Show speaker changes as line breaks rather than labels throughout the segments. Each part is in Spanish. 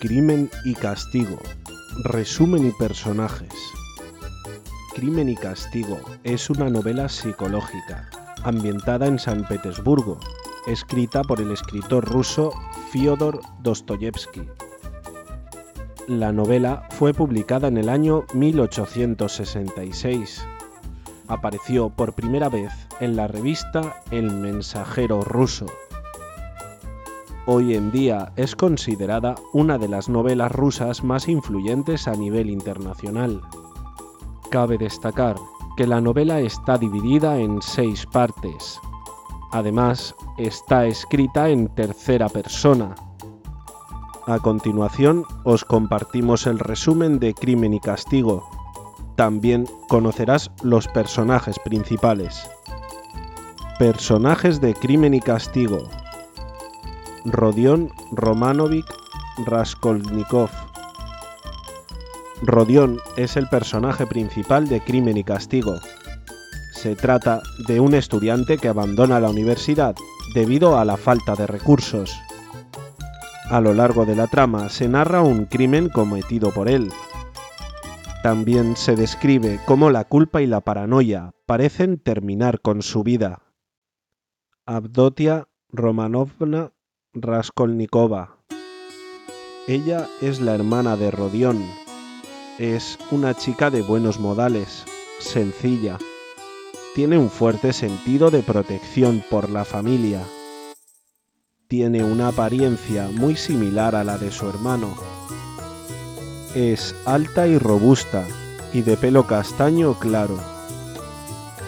Crimen y Castigo. Resumen y personajes. Crimen y Castigo es una novela psicológica, ambientada en San Petersburgo, escrita por el escritor ruso Fyodor Dostoyevsky. La novela fue publicada en el año 1866. Apareció por primera vez en la revista El Mensajero Ruso. Hoy en día es considerada una de las novelas rusas más influyentes a nivel internacional. Cabe destacar que la novela está dividida en seis partes. Además, está escrita en tercera persona. A continuación, os compartimos el resumen de Crimen y Castigo. También conocerás los personajes principales. Personajes de Crimen y Castigo. Rodion Romanovic Raskolnikov. Rodion es el personaje principal de Crimen y Castigo. Se trata de un estudiante que abandona la universidad debido a la falta de recursos. A lo largo de la trama se narra un crimen cometido por él. También se describe cómo la culpa y la paranoia parecen terminar con su vida. Abdotia Romanovna Raskolnikova. Ella es la hermana de Rodion. Es una chica de buenos modales, sencilla. Tiene un fuerte sentido de protección por la familia. Tiene una apariencia muy similar a la de su hermano. Es alta y robusta y de pelo castaño claro.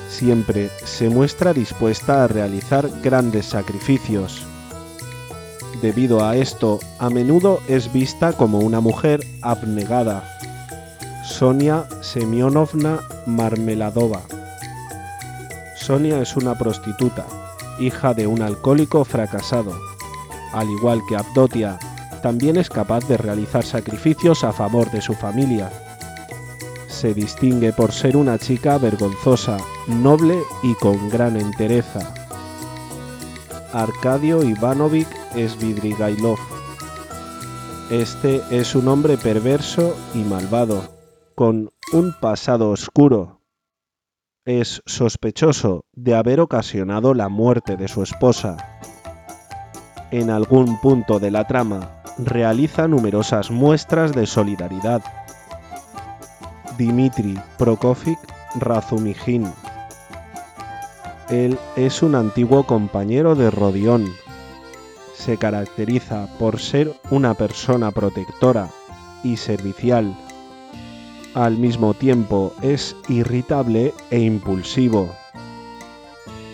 Siempre se muestra dispuesta a realizar grandes sacrificios Debido a esto, a menudo es vista como una mujer abnegada. Sonia Semyonovna Marmeladova. Sonia es una prostituta, hija de un alcohólico fracasado. Al igual que Abdotia, también es capaz de realizar sacrificios a favor de su familia. Se distingue por ser una chica vergonzosa, noble y con gran entereza. Arcadio Ivanovich Svidrigailov. Este es un hombre perverso y malvado, con un pasado oscuro. Es sospechoso de haber ocasionado la muerte de su esposa. En algún punto de la trama, realiza numerosas muestras de solidaridad. Dmitri Prokofiev Razumijin él es un antiguo compañero de Rodión. Se caracteriza por ser una persona protectora y servicial. Al mismo tiempo es irritable e impulsivo.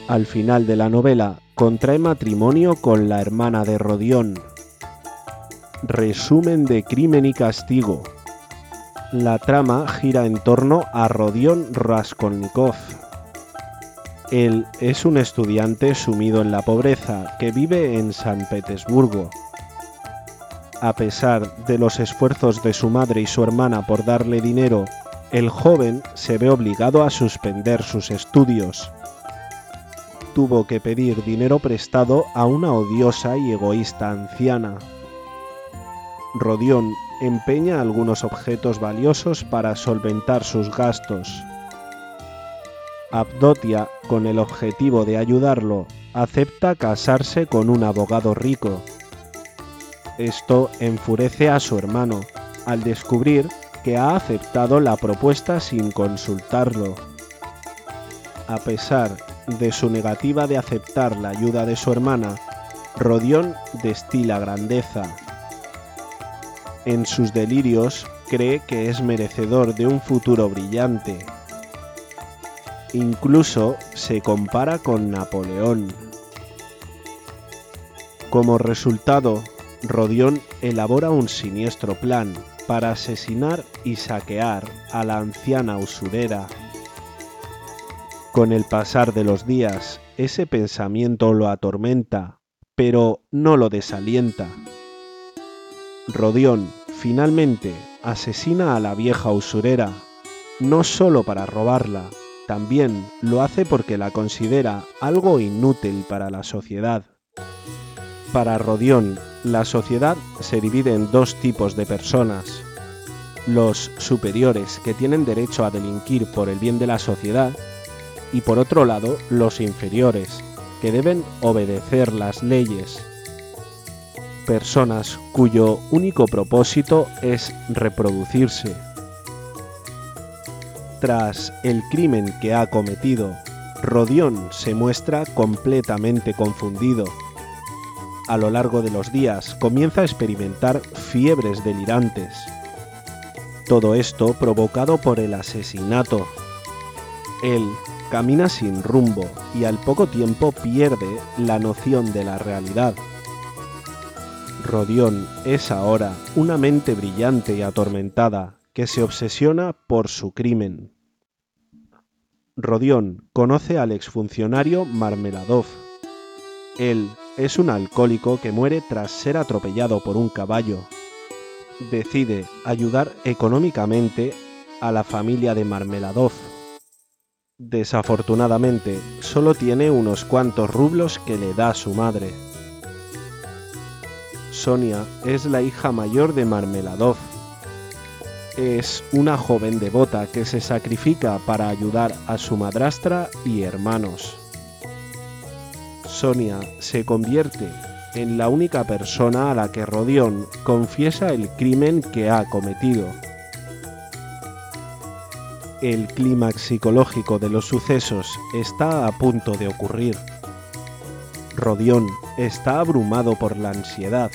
Al final de la novela contrae matrimonio con la hermana de Rodión. Resumen de Crimen y Castigo. La trama gira en torno a Rodión Raskolnikov, él es un estudiante sumido en la pobreza que vive en San Petersburgo. A pesar de los esfuerzos de su madre y su hermana por darle dinero, el joven se ve obligado a suspender sus estudios. Tuvo que pedir dinero prestado a una odiosa y egoísta anciana. Rodión empeña algunos objetos valiosos para solventar sus gastos. Abdotia, con el objetivo de ayudarlo, acepta casarse con un abogado rico. Esto enfurece a su hermano al descubrir que ha aceptado la propuesta sin consultarlo. A pesar de su negativa de aceptar la ayuda de su hermana, Rodión destila grandeza. En sus delirios cree que es merecedor de un futuro brillante Incluso se compara con Napoleón. Como resultado, Rodión elabora un siniestro plan para asesinar y saquear a la anciana usurera. Con el pasar de los días, ese pensamiento lo atormenta, pero no lo desalienta. Rodión finalmente asesina a la vieja usurera, no solo para robarla, también lo hace porque la considera algo inútil para la sociedad. Para Rodión, La sociedad se divide en dos tipos de personas. Los superiores que tienen derecho a delinquir por el bien de la sociedad y por otro lado los inferiores que deben obedecer las leyes. Personas cuyo único propósito es reproducirse. Tras el crimen que ha cometido, Rodión se muestra completamente confundido a lo largo de los días comienza a experimentar fiebres delirantes. Todo esto provocado por el asesinato. Él camina sin rumbo y al poco tiempo pierde la noción de la realidad. Rodión es ahora una mente brillante y atormentada que se obsesiona por su crimen. Rodión conoce al exfuncionario Marmeladov. Él es un alcohólico que muere tras ser atropellado por un caballo. Decide ayudar económicamente a la familia de Marmeladov. Desafortunadamente, solo tiene unos cuantos rublos que le da su madre. Sonia es la hija mayor de Marmeladov. Es una joven devota que se sacrifica para ayudar a su madrastra y hermanos. Sonia se convierte en la única persona a la que Rodión confiesa el crimen que ha cometido. El clímax psicológico de los sucesos está a punto de ocurrir. Rodión está abrumado por la ansiedad,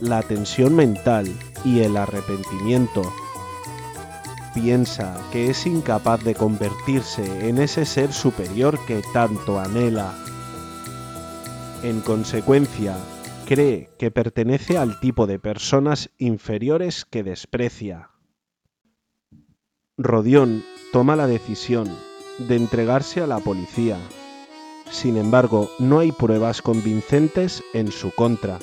la tensión mental y el arrepentimiento. Piensa que es incapaz de convertirse en ese ser superior que tanto anhela en consecuencia, cree que pertenece al tipo de personas inferiores que desprecia. Rodión toma la decisión de entregarse a la policía. Sin embargo, no hay pruebas convincentes en su contra.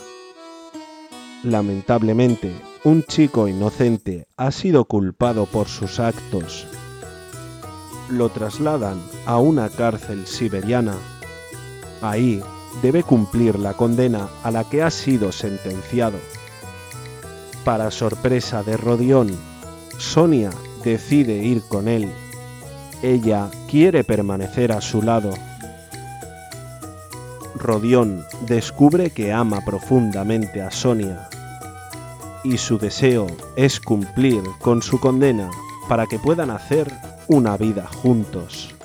Lamentablemente, un chico inocente ha sido culpado por sus actos. Lo trasladan a una cárcel siberiana. Ahí debe cumplir la condena a la que ha sido sentenciado. Para sorpresa de Rodión, Sonia decide ir con él. Ella quiere permanecer a su lado. Rodión descubre que ama profundamente a Sonia y su deseo es cumplir con su condena para que puedan hacer una vida juntos.